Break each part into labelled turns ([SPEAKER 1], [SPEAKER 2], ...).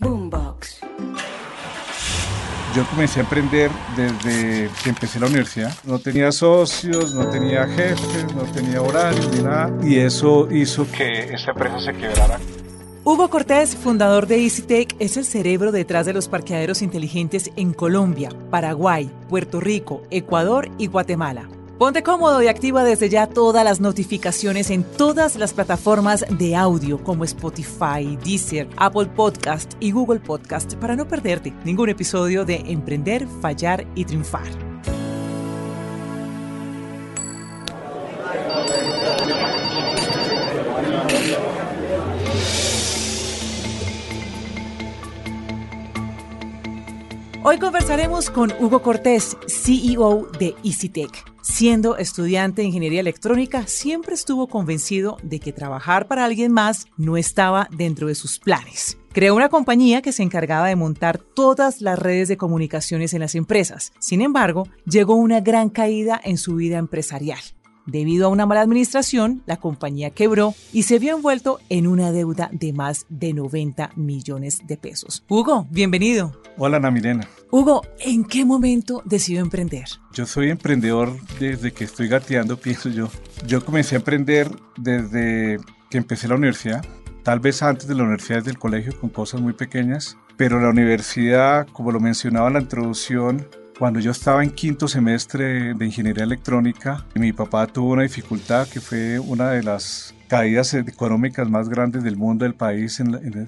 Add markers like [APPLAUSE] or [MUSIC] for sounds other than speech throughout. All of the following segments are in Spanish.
[SPEAKER 1] Boombox.
[SPEAKER 2] Yo comencé a emprender desde que empecé la universidad. No tenía socios, no tenía jefes, no tenía horarios ni nada. Y eso hizo que esta empresa se quebrara.
[SPEAKER 3] Hugo Cortés, fundador de EasyTech, es el cerebro detrás de los parqueaderos inteligentes en Colombia, Paraguay, Puerto Rico, Ecuador y Guatemala. Ponte cómodo y activa desde ya todas las notificaciones en todas las plataformas de audio como Spotify, Deezer, Apple Podcast y Google Podcast para no perderte ningún episodio de Emprender, Fallar y Triunfar. Hoy conversaremos con Hugo Cortés, CEO de EasyTech. Siendo estudiante de ingeniería electrónica, siempre estuvo convencido de que trabajar para alguien más no estaba dentro de sus planes. Creó una compañía que se encargaba de montar todas las redes de comunicaciones en las empresas. Sin embargo, llegó una gran caída en su vida empresarial. Debido a una mala administración, la compañía quebró y se vio envuelto en una deuda de más de 90 millones de pesos. Hugo, bienvenido.
[SPEAKER 2] Hola, Ana Milena.
[SPEAKER 3] Hugo, ¿en qué momento decidió emprender?
[SPEAKER 2] Yo soy emprendedor desde que estoy gateando, [LAUGHS] pienso yo. Yo comencé a emprender desde que empecé la universidad, tal vez antes de la universidad, desde el colegio, con cosas muy pequeñas, pero la universidad, como lo mencionaba en la introducción, cuando yo estaba en quinto semestre de ingeniería electrónica, mi papá tuvo una dificultad que fue una de las caídas económicas más grandes del mundo, del país,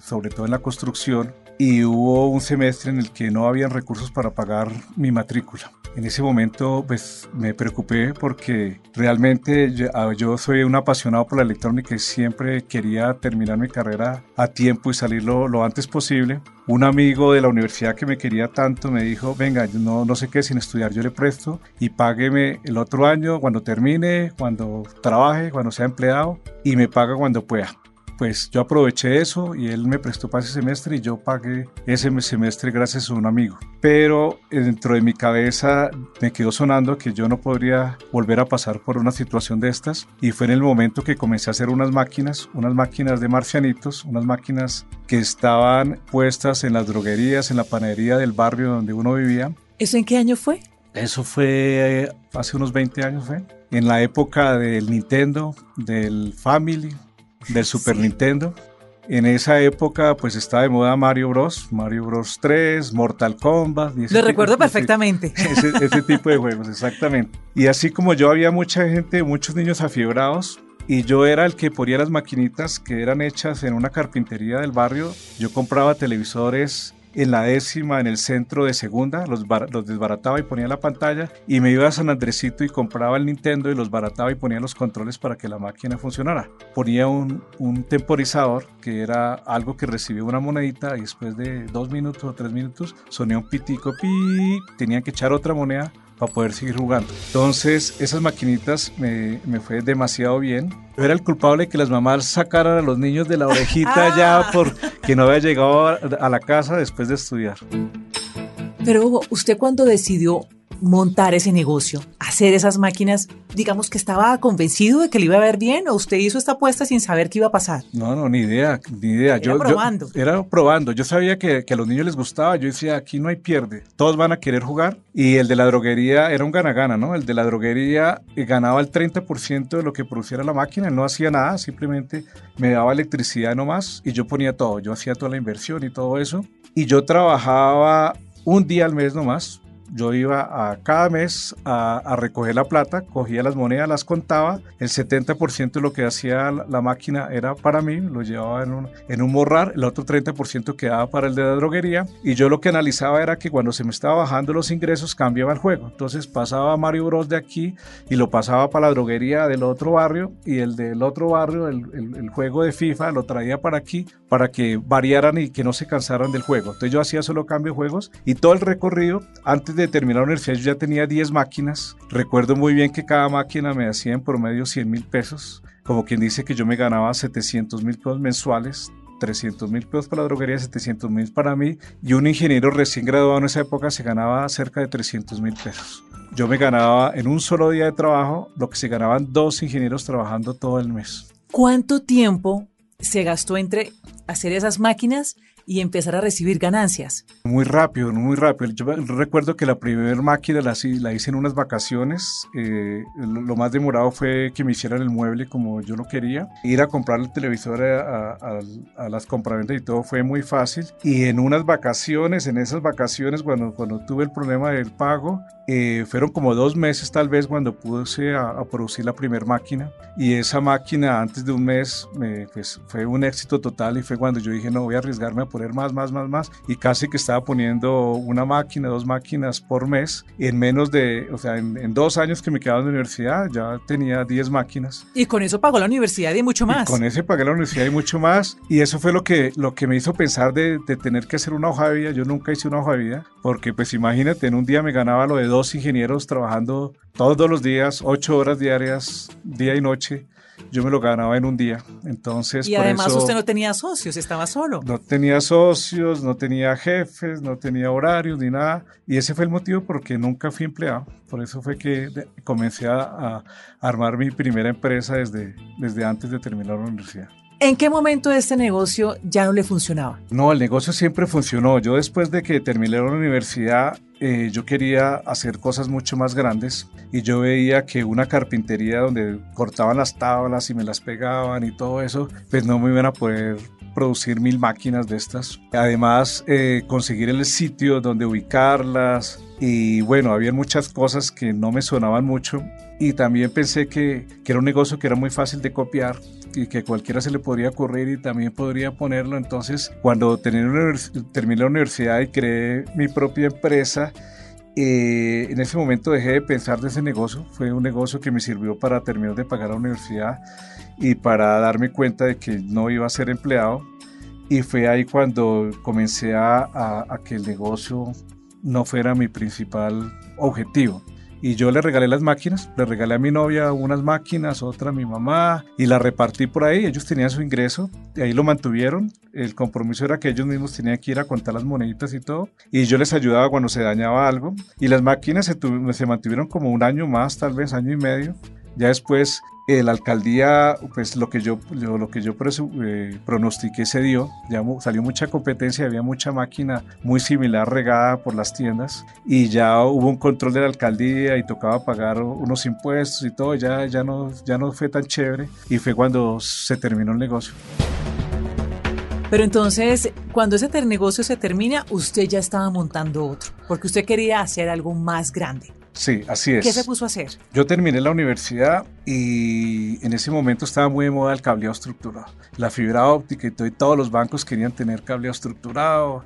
[SPEAKER 2] sobre todo en la construcción, y hubo un semestre en el que no habían recursos para pagar mi matrícula. En ese momento pues me preocupé porque realmente yo, ah, yo, soy un apasionado por la electrónica y siempre quería terminar mi carrera a tiempo y salir lo, antes posible. Un amigo de la universidad que me quería tanto me dijo, venga, no, no sé qué sin estudiar, yo le presto y págueme el otro año cuando termine, cuando trabaje, cuando sea empleado y me paga cuando pueda pues yo aproveché eso y él me prestó para ese semestre y yo pagué ese semestre gracias a un amigo. Pero dentro de mi cabeza me quedó sonando que yo no podría volver a pasar por una situación de estas y fue en el momento que comencé a hacer unas máquinas, unas máquinas de marcianitos, unas máquinas que estaban puestas en las droguerías, en la panadería del barrio donde uno vivía.
[SPEAKER 3] ¿Eso en qué año fue?
[SPEAKER 2] Eso fue eh, hace unos 20 años, fue. En la época del Nintendo, del Family, del Super Nintendo. En esa época pues estaba de moda Mario Bros, Mario Bros 3, Mortal Kombat.
[SPEAKER 3] Lo recuerdo perfectamente. [LAUGHS]
[SPEAKER 2] Ese, ese, tipo de juegos, exactamente. Y así como yo había mucha gente, muchos niños afiebrados, y yo era el que ponía las maquinitas que eran hechas en una carpintería del barrio. Yo compraba televisores en la décima, en el centro de segunda, los, los desbarataba y ponía la pantalla y me iba a San Andresito y compraba el Nintendo y los barataba y ponía los controles para que la máquina funcionara. Ponía un, un temporizador que era algo que recibía una monedita y después de dos minutos o tres minutos sonía un pitico, pi, tenían que echar otra moneda para poder seguir jugando. Entonces, esas maquinitas me, me, fue demasiado bien. Yo era el culpable de que las mamás sacaran a los niños de la orejita [LAUGHS] ya porque no había llegado a la casa después de estudiar.
[SPEAKER 3] Pero Hugo, ¿usted cuando decidió montar ese negocio, hacer esas máquinas, digamos que estaba convencido de que le iba a ver bien o usted hizo esta apuesta sin saber qué iba a pasar?
[SPEAKER 2] No, no, ni idea, ni idea.
[SPEAKER 3] Era yo, probando.
[SPEAKER 2] era probando. Yo sabía que, que, a los niños les gustaba. Yo decía, aquí no hay pierde. Todos van a querer jugar. Y el de la droguería era un gana-gana, ¿no? El de la droguería ganaba el 30% de lo que produciera la máquina. Él no hacía nada, simplemente me daba electricidad nomás y yo ponía todo. Yo hacía toda la inversión y todo eso. Y yo trabajaba un día al mes nomás yo iba a cada mes a, recoger la plata, cogía las monedas, las contaba, el 70% de lo que hacía la, máquina era para mí, lo llevaba en un, en un morrar, el otro 30% quedaba para el de la droguería. Y yo lo que analizaba era que cuando se me estaba bajando los ingresos cambiaba el juego, entonces pasaba Mario Bros de aquí y lo pasaba para la droguería del otro barrio y el del otro barrio, el, el, el juego de FIFA lo traía para aquí para que variaran y que no se cansaran del juego, entonces yo hacía solo cambio de juegos y todo el recorrido antes de de terminar la universidad yo ya tenía 10 máquinas. Recuerdo muy bien que cada máquina me hacía en promedio 100 mil pesos. Como quien dice que yo me ganaba 700 mil pesos mensuales, 300 mil pesos para la droguería, 700 mil para mí. Y un ingeniero recién graduado en esa época se ganaba cerca de 300 mil pesos. Yo me ganaba en un solo día de trabajo lo que se ganaban dos ingenieros trabajando todo el mes.
[SPEAKER 3] ¿Cuánto tiempo se gastó entre hacer esas máquinas y empezar a recibir ganancias?
[SPEAKER 2] Muy rápido, muy rápido. Yo recuerdo que la primera máquina la, la hice en unas vacaciones. Eh, lo, más demorado fue que me hicieran el mueble como yo lo quería. Ir a comprar el televisor a, a, las compraventas y todo fue muy fácil. Y en unas vacaciones, en esas vacaciones, cuando, cuando tuve el problema del pago, eh, fueron como dos meses tal vez cuando puse a, producir la primera máquina. Y esa máquina antes de un mes me, pues, fue un éxito total y fue cuando yo dije, no, voy a arriesgarme a poner más, más, más, más. Y casi que estaba poniendo una máquina, dos máquinas por mes. Y en menos de, o sea, en, dos años que me quedaba en la universidad ya tenía 10 máquinas.
[SPEAKER 3] Y con eso pagó la universidad y mucho más.
[SPEAKER 2] con eso pagué la universidad y mucho más. Y eso fue lo que, lo que me hizo pensar de, de tener que hacer una hoja de vida. Yo nunca hice una hoja de vida porque pues imagínate, en un día me ganaba lo de dos ingenieros trabajando todos los días, ocho horas diarias, día y noche yo me lo ganaba en un día. Entonces,
[SPEAKER 3] y además usted no tenía socios, estaba solo.
[SPEAKER 2] No tenía socios, no tenía jefes, no tenía horarios ni nada. Y ese fue el motivo por que nunca fui empleado. Por eso fue que comencé a, a armar mi primera empresa desde, desde antes de terminar la universidad.
[SPEAKER 3] ¿En qué momento este negocio ya no le funcionaba?
[SPEAKER 2] No, el negocio siempre funcionó. Yo después de que terminé la universidad, eh, yo quería hacer cosas mucho más grandes y yo veía que una carpintería donde cortaban las tablas y me las pegaban y todo eso, pues no me iban a poder producir mil máquinas de estas. Además, eh, conseguir el sitio donde ubicarlas, y bueno, había muchas cosas que no me sonaban mucho y también pensé que, que, era un negocio que era muy fácil de copiar y que cualquiera se le podría ocurrir y también podría ponerlo. Entonces, cuando terminé la universidad y creé mi propia empresa, eh, en ese momento dejé de pensar de ese negocio. Fue un negocio que me sirvió para terminar de pagar la universidad y para darme cuenta de que no iba a ser empleado. Y fue ahí cuando comencé a, a que el negocio no fuera mi principal objetivo. Y yo le regalé las máquinas, le regalé a mi novia unas máquinas, otra a mi mamá, y la repartí por ahí. Ellos tenían su ingreso, y ahí lo mantuvieron. El compromiso era que ellos mismos tenían que ir a contar las moneditas y todo. Y yo les ayudaba cuando se dañaba algo. Y las máquinas se, se mantuvieron como un año más, tal vez año y medio. Ya después la alcaldía, pues lo que yo, lo que yo eh, pronostiqué se dio, ya salió mucha competencia, había mucha máquina muy similar regada por las tiendas y ya hubo un control de la alcaldía y tocaba pagar unos impuestos y todo, ya, ya, no, ya no fue tan chévere y fue cuando se terminó el negocio.
[SPEAKER 3] Pero entonces, cuando ese negocio se termina, usted ya estaba montando otro, porque usted quería hacer algo más grande.
[SPEAKER 2] Sí, así es.
[SPEAKER 3] ¿Qué se puso a hacer?
[SPEAKER 2] Yo terminé la universidad y en ese momento estaba muy de moda el cableado estructurado. La fibra óptica y, todo, y todos los bancos querían tener cableado estructurado.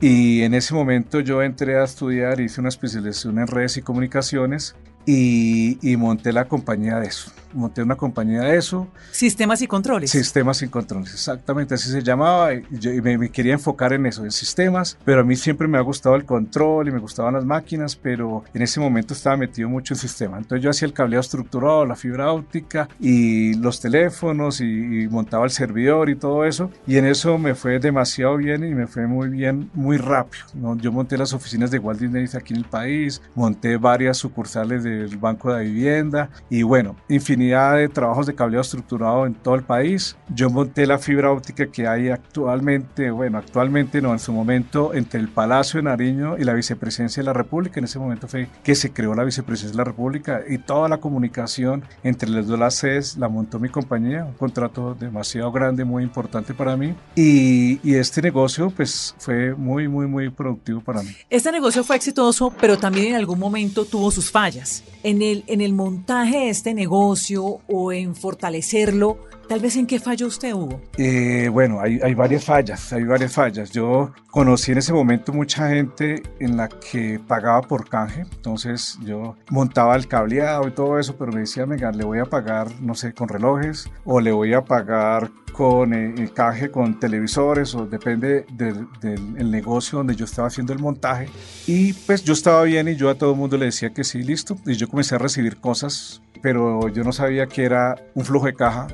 [SPEAKER 2] Y en ese momento yo entré a estudiar, hice una especialización en redes y comunicaciones y, y monté la compañía de eso monté una compañía de eso.
[SPEAKER 3] Sistemas y controles.
[SPEAKER 2] Sistemas y controles, exactamente así se llamaba. Y yo me, quería enfocar en eso, en sistemas, pero a mí siempre me ha gustado el control y me gustaban las máquinas, pero en ese momento estaba metido mucho en sistemas. Entonces yo hacía el cableado estructurado, la fibra óptica y los teléfonos y, montaba el servidor y todo eso. Y en eso me fue demasiado bien y me fue muy bien, muy rápido. ¿no? Yo monté las oficinas de Walt Disney aquí en el país, monté varias sucursales del Banco de Vivienda y bueno, infinidad de trabajos de cableado estructurado en todo el país. Yo monté la fibra óptica que hay actualmente, bueno, actualmente no, en su momento, entre el Palacio de Nariño y la Vicepresidencia de la República. En ese momento fue que se creó la Vicepresidencia de la República y toda la comunicación entre las dos sedes la montó mi compañía, un contrato demasiado grande, muy importante para mí. Y, y este negocio, pues, fue muy, muy, muy productivo para mí.
[SPEAKER 3] Este negocio fue exitoso, pero también en algún momento tuvo sus fallas. En el, en el montaje de este negocio, o en fortalecerlo, tal vez en qué falló usted, Hugo.
[SPEAKER 2] Eh, bueno, hay, hay, varias fallas, hay varias fallas. Yo conocí en ese momento mucha gente en la que pagaba por canje, entonces yo montaba el cableado y todo eso, pero me decía, venga, le voy a pagar, no sé, con relojes o le voy a pagar con eh, el canje con televisores o depende del, del negocio donde yo estaba haciendo el montaje y pues yo estaba bien y yo a todo el mundo le decía que sí, listo y yo comencé a recibir cosas pero yo no sabía que era un flujo de caja.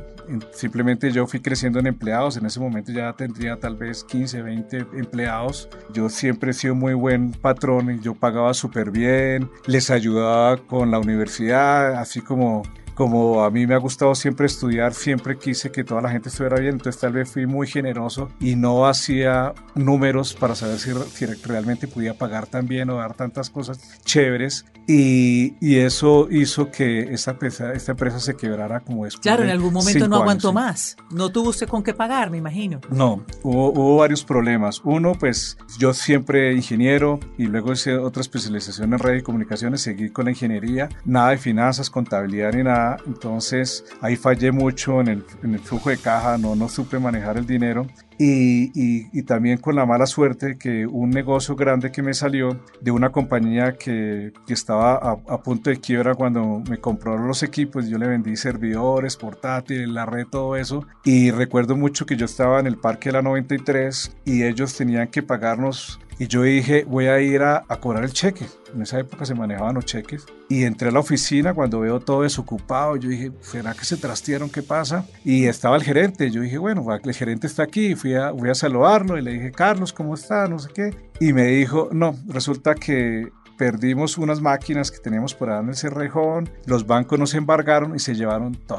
[SPEAKER 2] Simplemente yo fui creciendo en empleados. En ese momento ya tendría tal vez 15, 20 empleados. Yo siempre he sido muy buen patrón. Yo pagaba súper bien. Les ayudaba con la universidad, así como como a mí me ha gustado siempre estudiar, siempre quise que toda la gente estuviera bien, entonces tal vez fui muy generoso y no hacía números para saber si, realmente podía pagar tan bien o dar tantas cosas chéveres y, y eso hizo que esta empresa, esta empresa se quebrara como después
[SPEAKER 3] Claro, en algún momento no aguantó más, no tuvo usted con qué pagar, me imagino.
[SPEAKER 2] No, hubo, hubo varios problemas. Uno, pues yo siempre ingeniero y luego hice otra especialización en redes y comunicaciones, seguí con la ingeniería, nada de finanzas, contabilidad ni nada, entonces ahí fallé mucho en el, flujo de caja, no, no supe manejar el dinero y, y, también con la mala suerte que un negocio grande que me salió de una compañía que, que estaba a, a, punto de quiebra cuando me compraron los equipos, yo le vendí servidores, portátiles, la red, todo eso. Y recuerdo mucho que yo estaba en el Parque de la 93 y ellos tenían que pagarnos y yo dije, voy a ir a, a, cobrar el cheque. En esa época se manejaban los cheques. Y entré a la oficina cuando veo todo desocupado. Yo dije, ¿será que se trastearon? ¿Qué pasa? Y estaba el gerente. Yo dije, bueno, el gerente está aquí. Fui a, voy a saludarlo y le dije, Carlos, ¿cómo está? No sé qué. Y me dijo, no, resulta que perdimos unas máquinas que teníamos por ahí en el Cerrejón. Los bancos nos embargaron y se llevaron todo.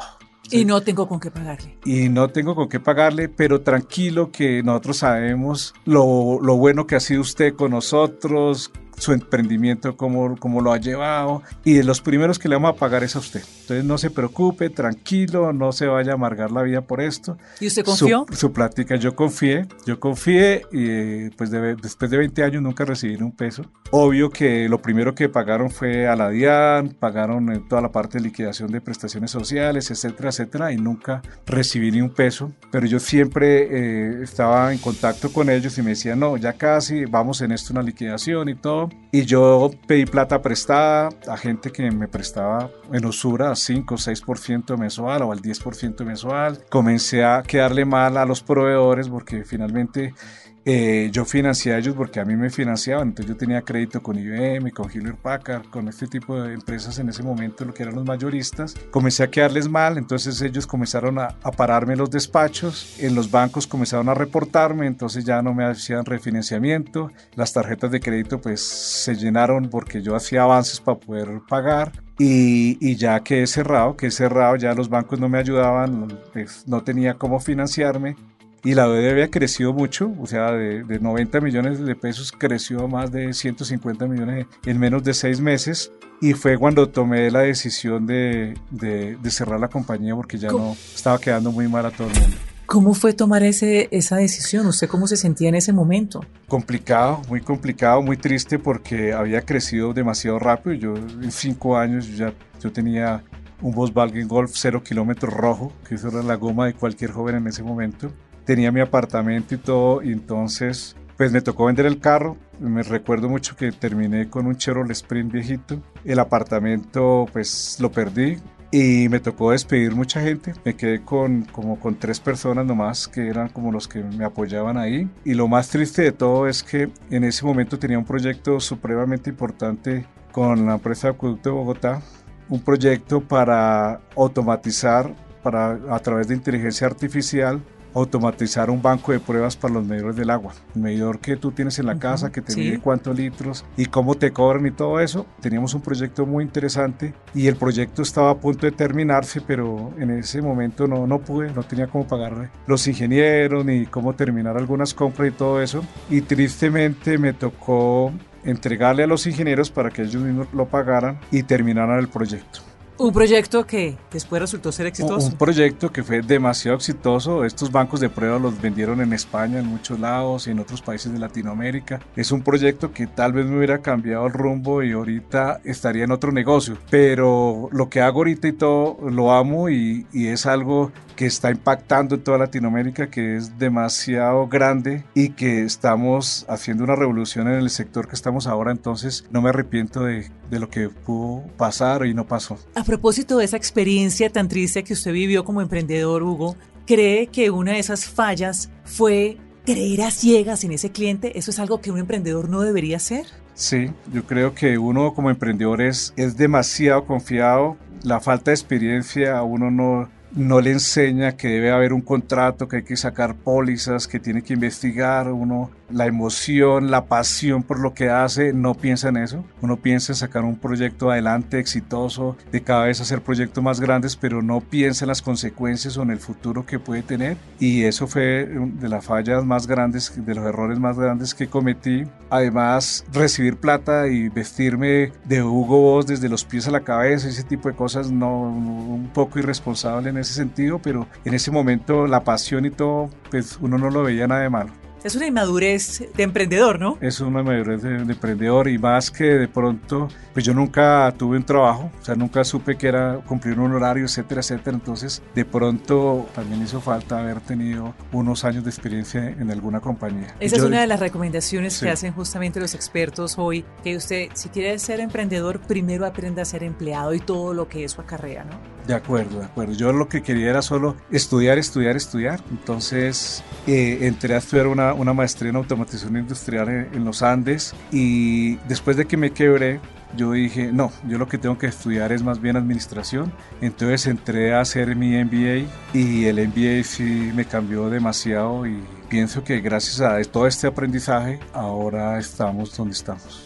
[SPEAKER 3] Y no tengo con qué pagarle.
[SPEAKER 2] Y no tengo con qué pagarle, pero tranquilo que nosotros sabemos lo, lo bueno que ha sido usted con nosotros, su emprendimiento, cómo, cómo lo ha llevado. Y de los primeros que le vamos a pagar es a usted. Entonces no se preocupe, tranquilo, no se vaya a amargar la vida por esto.
[SPEAKER 3] ¿Y usted confió?
[SPEAKER 2] Su, su plática, yo confié, yo confié y pues después de 20 años nunca recibí un peso. Obvio que lo primero que pagaron fue a la DIAN, pagaron en toda la parte de liquidación de prestaciones sociales, etcétera, etcétera, y nunca recibí ni un peso. Pero yo siempre eh, estaba en contacto con ellos y me decían, no, ya casi, vamos en esto una liquidación y todo. Y yo pedí plata prestada a gente que me prestaba en usura 5 o 6% mensual o al 10% mensual. Comencé a quedarle mal a los proveedores porque finalmente eh, yo financié a ellos porque a mí me financiaban, entonces yo tenía crédito con IBM, con Hewlett Packard, con este tipo de empresas en ese momento, lo que eran los mayoristas. Comencé a quedarles mal, entonces ellos comenzaron a, a pararme los despachos, en los bancos comenzaron a reportarme, entonces ya no me hacían refinanciamiento, las tarjetas de crédito pues se llenaron porque yo hacía avances para poder pagar. Y, y, ya que he cerrado, que he cerrado, ya los bancos no me ayudaban, pues no tenía cómo financiarme y la deuda había crecido mucho, o sea, de, de, 90 millones de pesos creció a más de 150 millones en menos de seis meses. Y fue cuando tomé la decisión de, de, de cerrar la compañía porque ya ¿Cómo? no estaba quedando muy mal a todo el mundo.
[SPEAKER 3] ¿Cómo fue tomar ese, esa decisión? ¿Usted cómo se sentía en ese momento?
[SPEAKER 2] Complicado, muy complicado, muy triste porque había crecido demasiado rápido. Yo en cinco años ya yo tenía un Volkswagen Golf 0 kilómetros rojo, que eso era la goma de cualquier joven en ese momento tenía mi apartamento y todo, y entonces pues me tocó vender el carro. Me recuerdo mucho que terminé con un Chevrolet Sprint viejito. El apartamento pues lo perdí y me tocó despedir mucha gente. Me quedé con como con tres personas nomás que eran como los que me apoyaban ahí. Y lo más triste de todo es que en ese momento tenía un proyecto supremamente importante con la empresa de Acueducto de Bogotá. Un proyecto para automatizar para, a través de inteligencia artificial automatizar un banco de pruebas para los medidores del agua. El medidor que tú tienes en la casa, que te mide cuántos litros y cómo te cobran y todo eso. Teníamos un proyecto muy interesante y el proyecto estaba a punto de terminarse, pero en ese momento no, no pude, no tenía cómo pagar los ingenieros ni cómo terminar algunas compras y todo eso. Y tristemente me tocó entregarle a los ingenieros para que ellos mismos lo pagaran y terminaran el proyecto.
[SPEAKER 3] Un proyecto que después resultó ser exitoso.
[SPEAKER 2] Un proyecto que fue demasiado exitoso. Estos bancos de prueba los vendieron en España, en muchos lados y en otros países de Latinoamérica. Es un proyecto que tal vez me hubiera cambiado el rumbo y ahorita estaría en otro negocio. Pero lo que hago ahorita y todo lo amo y, y es algo que está impactando en toda Latinoamérica, que es demasiado grande y que estamos haciendo una revolución en el sector que estamos ahora. Entonces no me arrepiento de, de lo que pudo pasar y no pasó.
[SPEAKER 3] A propósito de esa experiencia tan triste que usted vivió como emprendedor, Hugo, ¿cree que una de esas fallas fue creer a ciegas en ese cliente? ¿Eso es algo que un emprendedor no debería hacer?
[SPEAKER 2] Sí, yo creo que uno como emprendedor es, es demasiado confiado. La falta de experiencia a uno no, no le enseña que debe haber un contrato, que hay que sacar pólizas, que tiene que investigar. Uno la emoción, la pasión por lo que hace, no piensa en eso. Uno piensa en sacar un proyecto adelante exitoso, de cada vez hacer proyectos más grandes, pero no piensa en las consecuencias o en el futuro que puede tener. Y eso fue de las fallas más grandes, de los errores más grandes que cometí. Además, recibir plata y vestirme de Hugo Boss desde los pies a la cabeza, ese tipo de cosas, no, un poco irresponsable en ese sentido, pero en ese momento la pasión y todo, pues uno no lo veía nada de malo.
[SPEAKER 3] Es una inmadurez de emprendedor, ¿no?
[SPEAKER 2] Es una inmadurez de, emprendedor y más que de pronto, pues yo nunca tuve un trabajo, o sea, nunca supe que era cumplir un horario, etcétera, etcétera. Entonces, de pronto también hizo falta haber tenido unos años de experiencia en alguna compañía.
[SPEAKER 3] Esa es una de las recomendaciones que hacen justamente los expertos hoy, que usted, si quiere ser emprendedor, primero aprenda a ser empleado y todo lo que eso acarrea, ¿no?
[SPEAKER 2] De acuerdo, de acuerdo. Yo lo que quería era solo estudiar, estudiar, estudiar. Entonces eh, entré a estudiar una, una, maestría en automatización industrial en, los Andes y después de que me quebré, yo dije, no, yo lo que tengo que estudiar es más bien administración. Entonces entré a hacer mi MBA y el MBA sí me cambió demasiado y pienso que gracias a todo este aprendizaje ahora estamos donde estamos.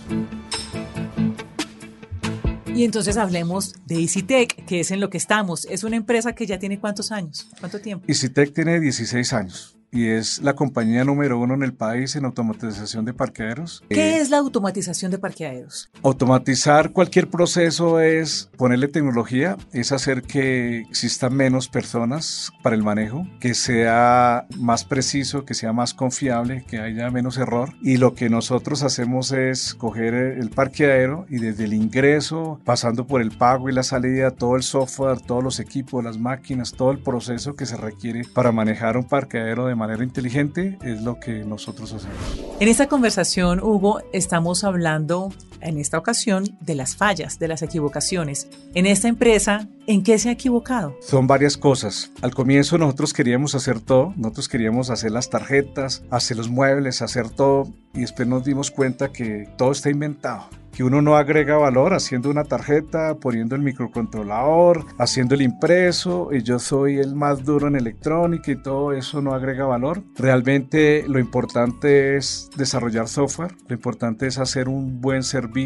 [SPEAKER 3] Y entonces hablemos de EasyTech, que es en lo que estamos. Es una empresa que ya tiene cuántos años, cuánto tiempo.
[SPEAKER 2] EasyTech tiene 16 años y es la compañía número uno en el país en automatización de parqueaderos.
[SPEAKER 3] ¿Qué eh, es la automatización de parqueaderos?
[SPEAKER 2] Automatizar cualquier proceso es ponerle tecnología, es hacer que existan menos personas para el manejo, que sea más preciso, que sea más confiable, que haya menos error. Y lo que nosotros hacemos es coger el parqueadero y desde el ingreso, pasando por el pago y la salida, todo el software, todos los equipos, las máquinas, todo el proceso que se requiere para manejar un parqueadero de manera inteligente es lo que nosotros hacemos.
[SPEAKER 3] En esta conversación, Hugo, estamos hablando en esta ocasión de las fallas, de las equivocaciones. En esta empresa, ¿en qué se ha equivocado?
[SPEAKER 2] Son varias cosas. Al comienzo nosotros queríamos hacer todo, nosotros queríamos hacer las tarjetas, hacer los muebles, hacer todo y después nos dimos cuenta que todo está inventado que uno no agrega valor haciendo una tarjeta, poniendo el microcontrolador, haciendo el impreso y yo soy el más duro en electrónica y todo eso no agrega valor. Realmente lo importante es desarrollar software, lo importante es hacer un buen servicio,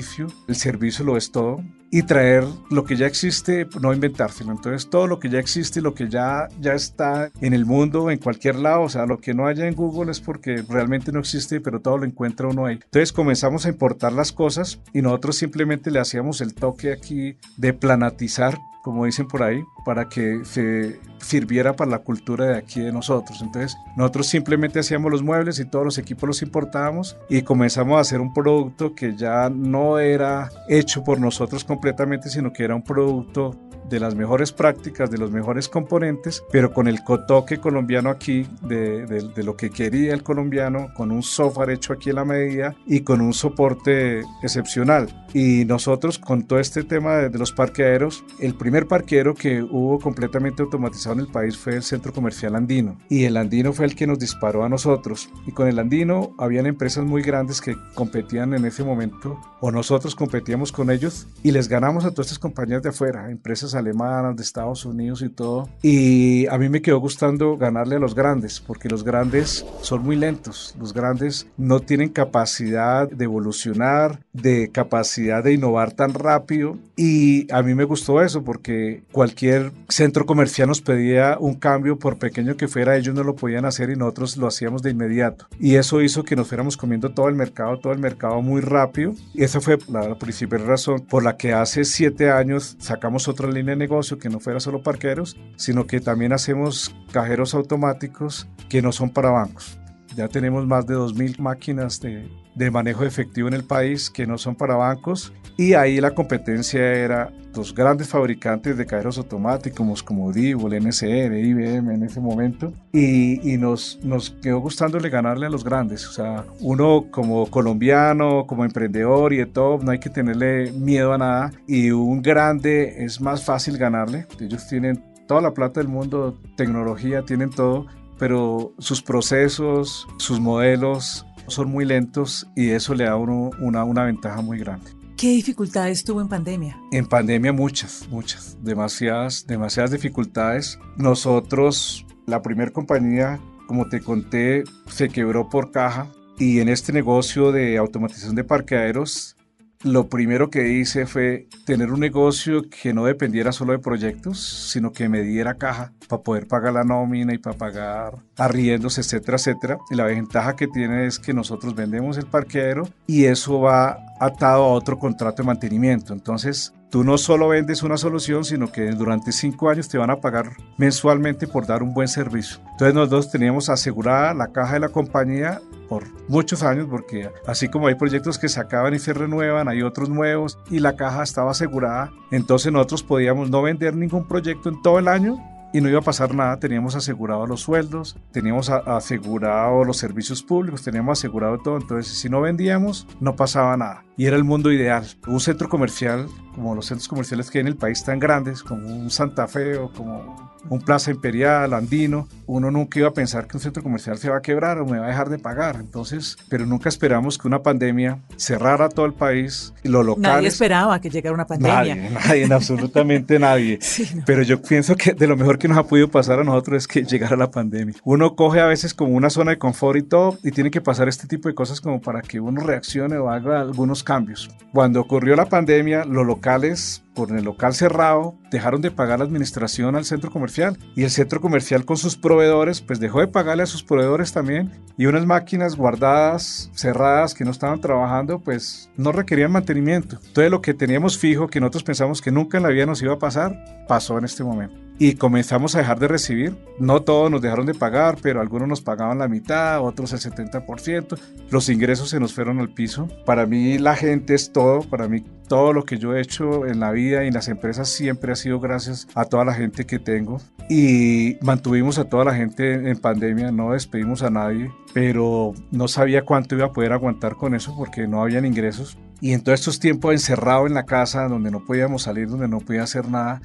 [SPEAKER 2] el servicio lo es todo y traer lo que ya existe, no inventárselo. Entonces todo lo que ya existe, lo que ya, ya está en el mundo, en cualquier lado, o sea, lo que no haya en Google es porque realmente no existe, pero todo lo encuentra uno ahí. Entonces comenzamos a importar las cosas y nosotros simplemente le hacíamos el toque aquí de planatizar como dicen por ahí, para que se sirviera para la cultura de aquí de nosotros. Entonces, nosotros simplemente hacíamos los muebles y todos los equipos los importábamos y comenzamos a hacer un producto que ya no era hecho por nosotros completamente, sino que era un producto de las mejores prácticas, de los mejores componentes, pero con el toque colombiano aquí, de, de, lo que quería el colombiano, con un software hecho aquí a la medida y con un soporte excepcional. Y nosotros con todo este tema de, los parqueaderos, el primer parqueadero que hubo completamente automatizado en el país fue el Centro Comercial Andino. Y el Andino fue el que nos disparó a nosotros. Y con el Andino habían empresas muy grandes que competían en ese momento, o nosotros competíamos con ellos, y les ganamos a todas estas compañías de afuera, empresas alemanas, de Estados Unidos y todo. Y a mí me quedó gustando ganarle a los grandes, porque los grandes son muy lentos. Los grandes no tienen capacidad de evolucionar, de capacidad de innovar tan rápido. Y a mí me gustó eso, porque cualquier centro comercial nos pedía un cambio, por pequeño que fuera, ellos no lo podían hacer y nosotros lo hacíamos de inmediato. Y eso hizo que nos fuéramos comiendo todo el mercado, todo el mercado muy rápido. Y esa fue la principal razón por la que hace siete años sacamos otra línea negocio que no fuera solo parqueros, sino que también hacemos cajeros automáticos que no son para bancos. Ya tenemos más de 2.000 máquinas de, de manejo efectivo en el país que no son para bancos y ahí la competencia era los grandes fabricantes de cajeros automáticos como Divo, NCR, IBM en ese momento y, y, nos, nos quedó gustándole ganarle a los grandes. O sea, uno como colombiano, como emprendedor y de todo, no hay que tenerle miedo a nada y un grande es más fácil ganarle. Ellos tienen toda la plata del mundo, tecnología, tienen todo, pero sus procesos, sus modelos son muy lentos y eso le da a uno una, una ventaja muy grande.
[SPEAKER 3] ¿Qué dificultades tuvo en pandemia?
[SPEAKER 2] En pandemia muchas, muchas, demasiadas, demasiadas dificultades. Nosotros, la primera compañía, como te conté, se quebró por caja Y en este negocio de automatización de parqueaderos lo primero que hice fue tener un negocio que no dependiera solo de proyectos, sino que me diera caja para poder pagar la nómina y para pagar arriendos, etcétera, etcétera. Y la ventaja que tiene es que nosotros vendemos el parqueadero y eso va atado a otro contrato de mantenimiento. Entonces, tú no solo vendes una solución, sino que durante cinco años te van a pagar mensualmente por dar un buen servicio. Entonces, nosotros teníamos asegurada la caja de la compañía por muchos años, porque así como hay proyectos que se acaban y se renuevan, hay otros nuevos y la caja estaba asegurada, entonces nosotros podíamos no vender ningún proyecto en todo el año y no iba a pasar nada, teníamos asegurado los sueldos, teníamos asegurado los servicios públicos, teníamos asegurado todo, entonces si no vendíamos no pasaba nada. Y era el mundo ideal. Un centro comercial como los centros comerciales que hay en el país tan grandes, como un Santa Fe o como un Plaza Imperial, Andino, uno nunca iba a pensar que un centro comercial se va a quebrar o me va a dejar de pagar. Entonces, pero nunca esperamos que una pandemia cerrara todo el país y lo local.
[SPEAKER 3] Nadie esperaba que llegara una pandemia.
[SPEAKER 2] Nadie, nadie, absolutamente [LAUGHS] nadie. Pero yo pienso que de lo mejor que nos ha podido pasar a nosotros es que llegara la pandemia. Uno coge a veces como una zona de confort y todo, y tiene que pasar este tipo de cosas como para que uno reaccione o haga algunos cambios. Cuando ocurrió la pandemia, lo locales por el local cerrado, dejaron de pagar la administración al centro comercial. Y el centro comercial con sus proveedores, pues dejó de pagarle a sus proveedores también. Y unas máquinas guardadas, cerradas, que no estaban trabajando, pues no requerían mantenimiento. Entonces lo que teníamos fijo, que nosotros pensamos que nunca en la vida nos iba a pasar, pasó en este momento y comenzamos a dejar de recibir. No todos nos dejaron de pagar, pero algunos nos pagaban la mitad, otros el 70%. Los ingresos se nos fueron al piso. Para mí la gente es todo, para mí todo lo que yo he hecho en la vida y en las empresas siempre ha sido gracias a toda la gente que tengo. Y mantuvimos a toda la gente en pandemia, no despedimos a nadie, pero no sabía cuánto iba a poder aguantar con eso porque no habían ingresos. Y en todos estos tiempos encerrado en la casa, donde no podíamos salir, donde no podía hacer nada,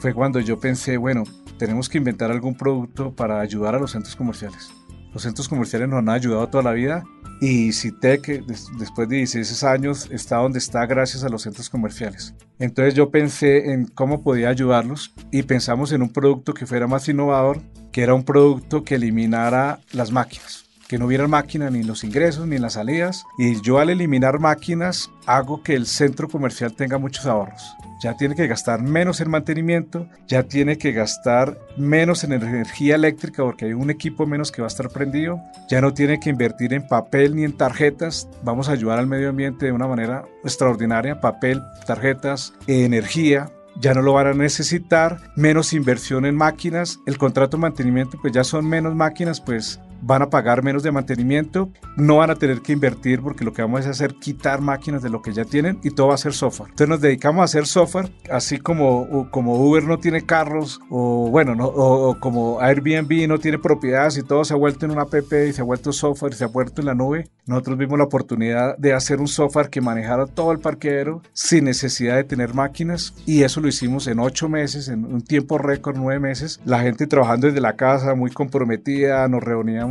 [SPEAKER 2] fue cuando yo pensé, bueno, tenemos que inventar algún producto para ayudar a los centros comerciales. Los centros comerciales nos han ayudado toda la vida y Citec, después de 16 años, está donde está gracias a los centros comerciales. Entonces yo pensé en cómo podía ayudarlos y pensamos en un producto que fuera más innovador, que era un producto que eliminara las máquinas que no hubiera máquina ni los ingresos ni las salidas. Y yo al eliminar máquinas hago que el centro comercial tenga muchos ahorros. Ya tiene que gastar menos en mantenimiento, ya tiene que gastar menos en energía eléctrica porque hay un equipo menos que va a estar prendido, ya no tiene que invertir en papel ni en tarjetas, vamos a ayudar al medio ambiente de una manera extraordinaria, papel, tarjetas, energía, ya no lo van a necesitar, menos inversión en máquinas, el contrato de mantenimiento pues ya son menos máquinas, pues van a pagar menos de mantenimiento, no van a tener que invertir porque lo que vamos a hacer es quitar máquinas de lo que ya tienen y todo va a ser software. Entonces nos dedicamos a hacer software, así como, como Uber no tiene carros o bueno, no, o, como Airbnb no tiene propiedades y todo se ha vuelto en una app y se ha vuelto software y se ha vuelto en la nube. Nosotros vimos la oportunidad de hacer un software que manejara todo el parqueadero sin necesidad de tener máquinas y eso lo hicimos en ocho meses, en un tiempo récord, nueve meses. La gente trabajando desde la casa, muy comprometida, nos reuníamos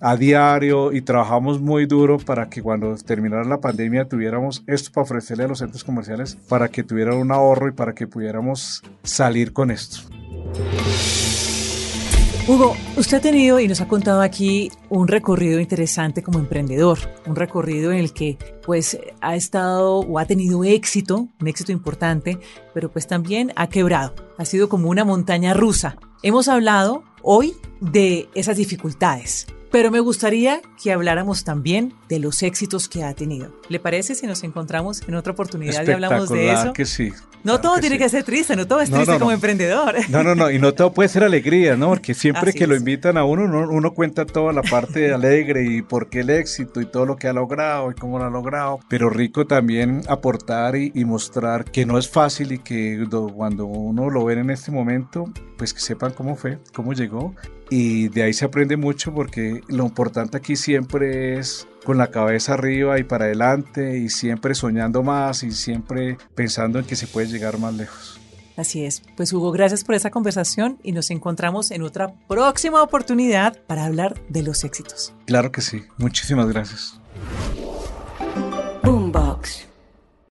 [SPEAKER 2] a diario y trabajamos muy duro para que cuando terminara la pandemia tuviéramos esto para ofrecerle a los centros comerciales para que tuvieran un ahorro y para que pudiéramos salir con esto.
[SPEAKER 3] Hugo, usted ha tenido y nos ha contado aquí un recorrido interesante como emprendedor, un recorrido en el que pues ha estado o ha tenido éxito, un éxito importante, pero pues también ha quebrado, ha sido como una montaña rusa. Hemos hablado hoy de esas dificultades. Pero me gustaría que habláramos también de los éxitos que ha tenido. ¿Le parece si nos encontramos en otra oportunidad y hablamos de eso?
[SPEAKER 2] que sí.
[SPEAKER 3] No todo tiene que ser triste, no todo es triste como emprendedor.
[SPEAKER 2] No, no, no, y no todo puede ser alegría, ¿no? Porque siempre que lo invitan a uno, uno, cuenta toda la parte [LAUGHS] alegre y por qué el éxito y todo lo que ha logrado y cómo lo ha logrado. Pero rico también aportar y, y mostrar que no es fácil y que cuando uno lo ve en este momento, pues que sepan cómo fue, cómo llegó y de ahí se aprende mucho porque lo importante aquí siempre es con la cabeza arriba y para adelante y siempre soñando más y siempre pensando en que se puede llegar más lejos.
[SPEAKER 3] Así es. Pues Hugo, gracias por esta conversación y nos encontramos en otra próxima oportunidad para hablar de los éxitos.
[SPEAKER 2] Claro que sí. Muchísimas gracias.
[SPEAKER 1] Boombox.